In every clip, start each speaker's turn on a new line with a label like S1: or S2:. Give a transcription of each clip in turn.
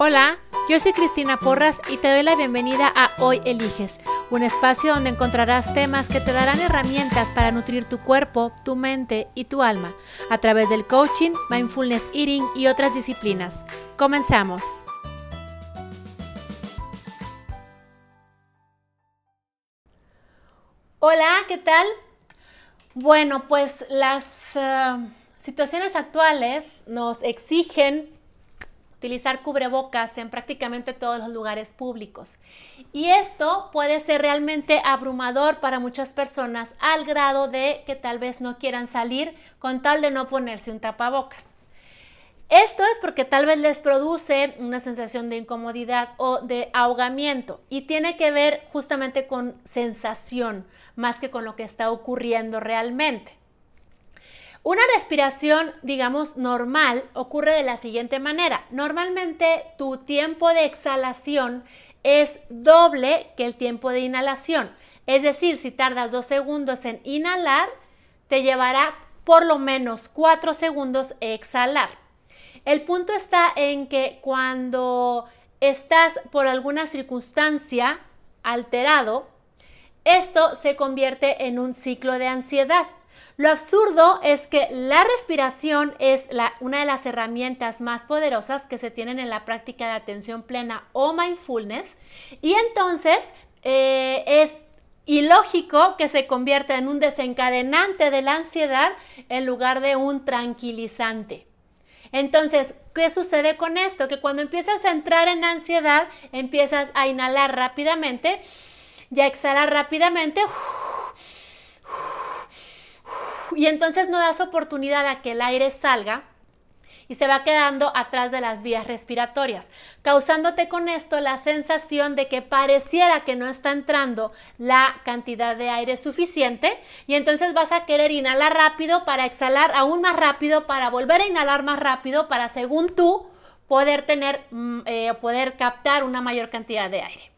S1: Hola, yo soy Cristina Porras y te doy la bienvenida a Hoy Eliges, un espacio donde encontrarás temas que te darán herramientas para nutrir tu cuerpo, tu mente y tu alma a través del coaching, mindfulness eating y otras disciplinas. Comenzamos. Hola, ¿qué tal? Bueno, pues las eh, situaciones actuales nos exigen utilizar cubrebocas en prácticamente todos los lugares públicos. Y esto puede ser realmente abrumador para muchas personas al grado de que tal vez no quieran salir con tal de no ponerse un tapabocas. Esto es porque tal vez les produce una sensación de incomodidad o de ahogamiento y tiene que ver justamente con sensación más que con lo que está ocurriendo realmente. Una respiración, digamos, normal ocurre de la siguiente manera. Normalmente tu tiempo de exhalación es doble que el tiempo de inhalación. Es decir, si tardas dos segundos en inhalar, te llevará por lo menos cuatro segundos exhalar. El punto está en que cuando estás por alguna circunstancia alterado, esto se convierte en un ciclo de ansiedad. Lo absurdo es que la respiración es una de las herramientas más poderosas que se tienen en la práctica de atención plena o mindfulness y entonces eh, es ilógico que se convierta en un desencadenante de la ansiedad en lugar de un tranquilizante. Entonces, ¿qué sucede con esto? Que cuando empiezas a entrar en ansiedad, empiezas a inhalar rápidamente y a exhalar rápidamente y entonces no das oportunidad a que el aire salga y se va quedando atrás de las vías respiratorias, causándote con esto la sensación de que pareciera que no está entrando la cantidad de aire suficiente y entonces vas a querer inhalar rápido para exhalar aún más rápido, para volver a inhalar más rápido, para según tú poder tener, mm, eh, poder captar una mayor cantidad de aire.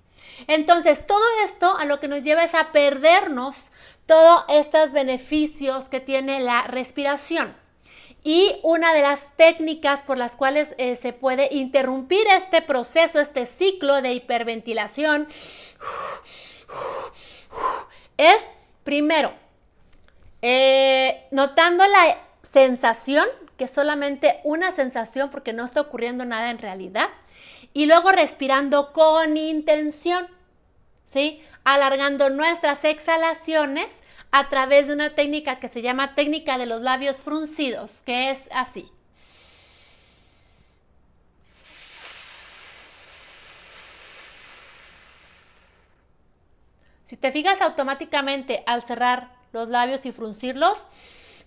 S1: Entonces, todo esto a lo que nos lleva es a perdernos todos estos beneficios que tiene la respiración. Y una de las técnicas por las cuales eh, se puede interrumpir este proceso, este ciclo de hiperventilación, es primero, eh, notando la sensación, que es solamente una sensación porque no está ocurriendo nada en realidad, y luego respirando con intención, ¿sí? Alargando nuestras exhalaciones a través de una técnica que se llama técnica de los labios fruncidos, que es así. Si te fijas automáticamente al cerrar los labios y fruncirlos,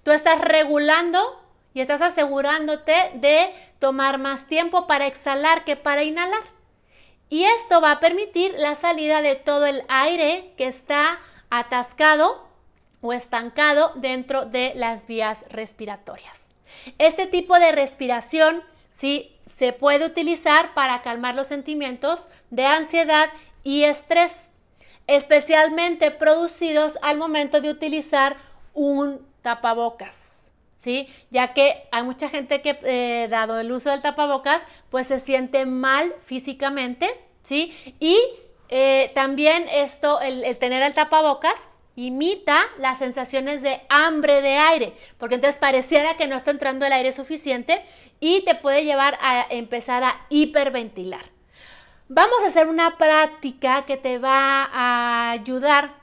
S1: tú estás regulando y estás asegurándote de tomar más tiempo para exhalar que para inhalar. Y esto va a permitir la salida de todo el aire que está atascado o estancado dentro de las vías respiratorias. Este tipo de respiración sí se puede utilizar para calmar los sentimientos de ansiedad y estrés, especialmente producidos al momento de utilizar un tapabocas. ¿Sí? Ya que hay mucha gente que, eh, dado el uso del tapabocas, pues se siente mal físicamente, ¿sí? Y eh, también esto, el, el tener el tapabocas, imita las sensaciones de hambre de aire, porque entonces pareciera que no está entrando el aire suficiente y te puede llevar a empezar a hiperventilar. Vamos a hacer una práctica que te va a ayudar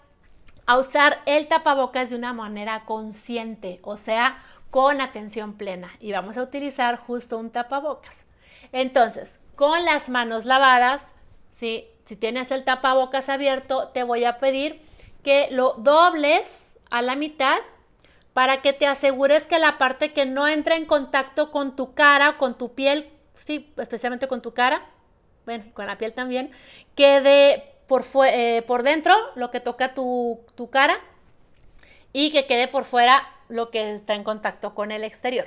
S1: a usar el tapabocas de una manera consciente, o sea, con atención plena. Y vamos a utilizar justo un tapabocas. Entonces, con las manos lavadas, si tienes el tapabocas abierto, te voy a pedir que lo dobles a la mitad para que te asegures que la parte que no entra en contacto con tu cara, con tu piel, sí, especialmente con tu cara, bueno, con la piel también, quede por, eh, por dentro lo que toca tu, tu cara y que quede por fuera lo que está en contacto con el exterior.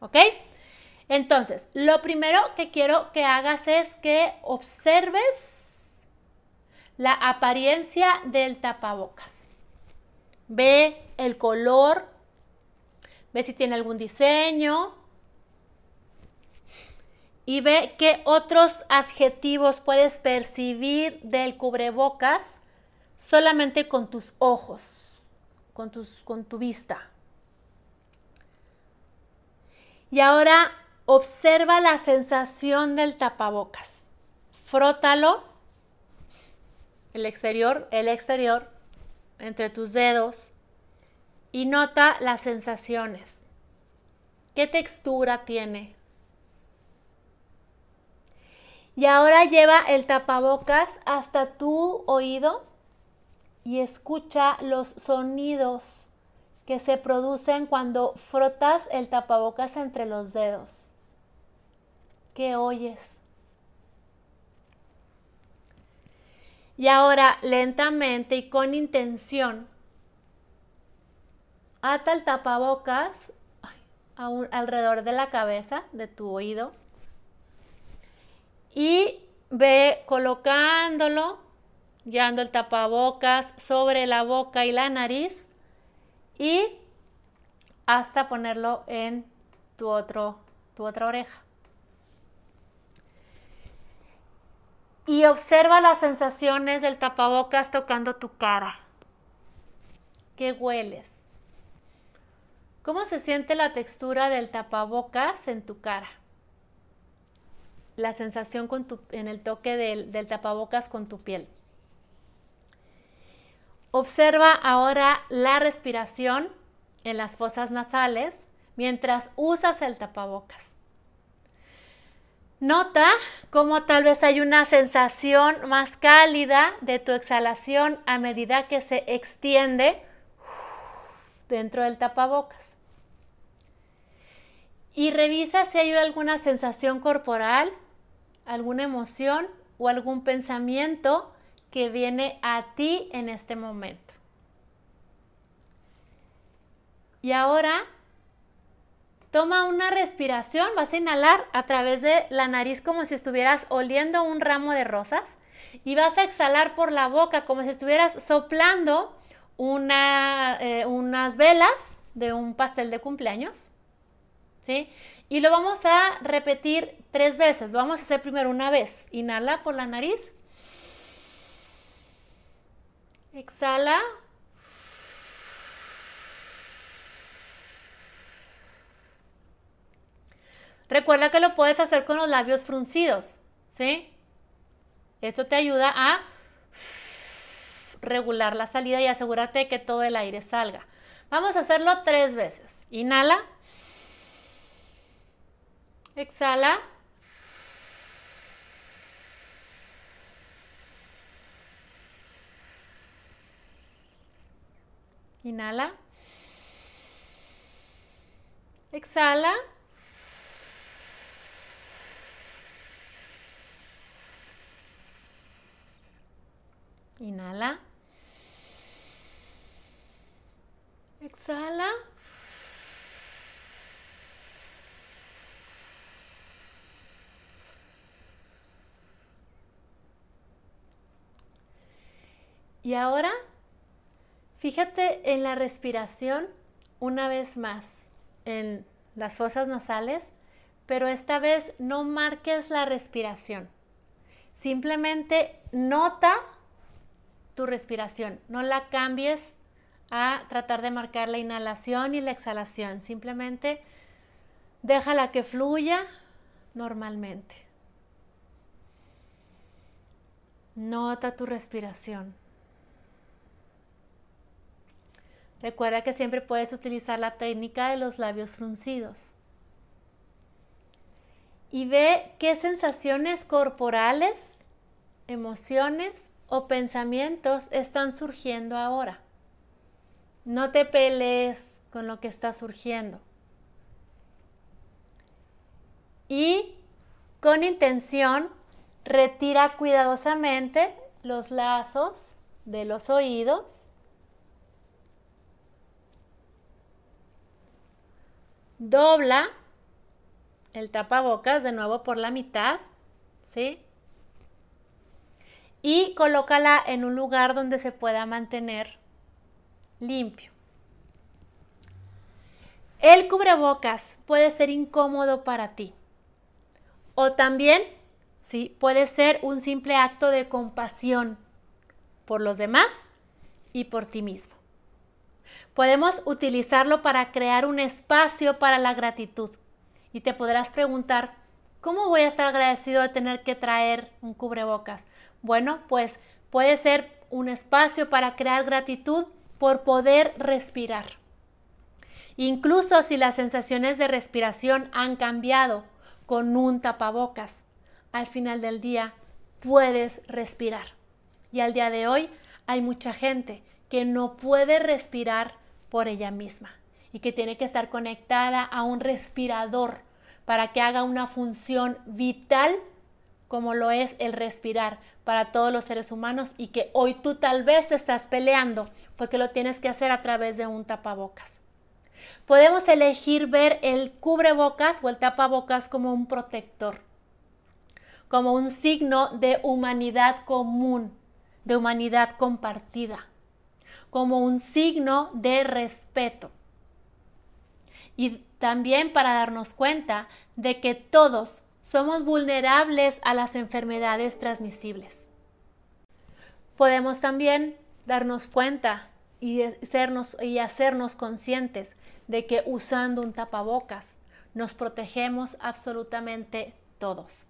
S1: ¿Ok? Entonces, lo primero que quiero que hagas es que observes la apariencia del tapabocas. Ve el color, ve si tiene algún diseño y ve qué otros adjetivos puedes percibir del cubrebocas solamente con tus ojos, con, tus, con tu vista. Y ahora observa la sensación del tapabocas. Frótalo, el exterior, el exterior, entre tus dedos y nota las sensaciones. ¿Qué textura tiene? Y ahora lleva el tapabocas hasta tu oído y escucha los sonidos que se producen cuando frotas el tapabocas entre los dedos. ¿Qué oyes? Y ahora lentamente y con intención, ata el tapabocas alrededor de la cabeza, de tu oído, y ve colocándolo, guiando el tapabocas sobre la boca y la nariz y hasta ponerlo en tu, otro, tu otra oreja. Y observa las sensaciones del tapabocas tocando tu cara. ¿Qué hueles? ¿Cómo se siente la textura del tapabocas en tu cara? La sensación en el toque del tapabocas con tu piel. Observa ahora la respiración en las fosas nasales mientras usas el tapabocas. Nota cómo tal vez hay una sensación más cálida de tu exhalación a medida que se extiende dentro del tapabocas. Y revisa si hay alguna sensación corporal, alguna emoción o algún pensamiento que viene a ti en este momento. Y ahora toma una respiración, vas a inhalar a través de la nariz como si estuvieras oliendo un ramo de rosas y vas a exhalar por la boca como si estuvieras soplando eh, unas velas de un pastel de cumpleaños. ¿Sí? Y lo vamos a repetir tres veces. Vamos a hacer primero una vez. Inhala por la nariz. Exhala. Recuerda que lo puedes hacer con los labios fruncidos, ¿sí? Esto te ayuda a regular la salida y asegúrate de que todo el aire salga. Vamos a hacerlo tres veces. Inhala. Exhala. Inhala. Exhala. Inhala. Exhala. Y ahora Fíjate en la respiración una vez más, en las fosas nasales, pero esta vez no marques la respiración. Simplemente nota tu respiración, no la cambies a tratar de marcar la inhalación y la exhalación, simplemente déjala que fluya normalmente. Nota tu respiración. Recuerda que siempre puedes utilizar la técnica de los labios fruncidos. Y ve qué sensaciones corporales, emociones o pensamientos están surgiendo ahora. No te pelees con lo que está surgiendo. Y con intención, retira cuidadosamente los lazos de los oídos dobla el tapabocas de nuevo por la mitad, ¿sí? Y colócala en un lugar donde se pueda mantener limpio. El cubrebocas puede ser incómodo para ti O también, ¿sí? Puede ser un simple acto de compasión por los demás y por ti mismo. Podemos utilizarlo para crear un espacio para la gratitud. Y te podrás preguntar, ¿cómo voy a estar agradecido de tener que traer un cubrebocas? Bueno, pues puede ser un espacio para crear gratitud por poder respirar. Incluso si las sensaciones de respiración han cambiado con un tapabocas, al final del día puedes respirar. Y al día de hoy hay mucha gente que no puede respirar por ella misma y que tiene que estar conectada a un respirador para que haga una función vital como lo es el respirar para todos los seres humanos y que hoy tú tal vez te estás peleando porque lo tienes que hacer a través de un tapabocas. Podemos elegir ver el cubrebocas o el tapabocas como un protector, como un signo de humanidad común, de humanidad compartida, como un signo de respeto. Y también para darnos cuenta de que todos somos vulnerables a las enfermedades transmisibles. Podemos también darnos cuenta y, y hacernos conscientes de que usando un tapabocas nos protegemos absolutamente todos.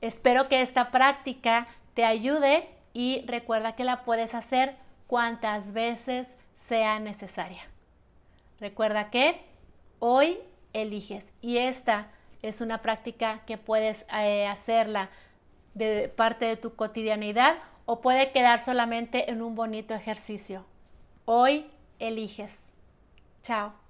S1: Espero que esta práctica te ayude y recuerda que la puedes hacer cuantas veces sea necesaria. Recuerda que hoy eliges y esta es una práctica que puedes eh, hacerla de parte de tu cotidianidad o puede quedar solamente en un bonito ejercicio. Hoy eliges. Chao.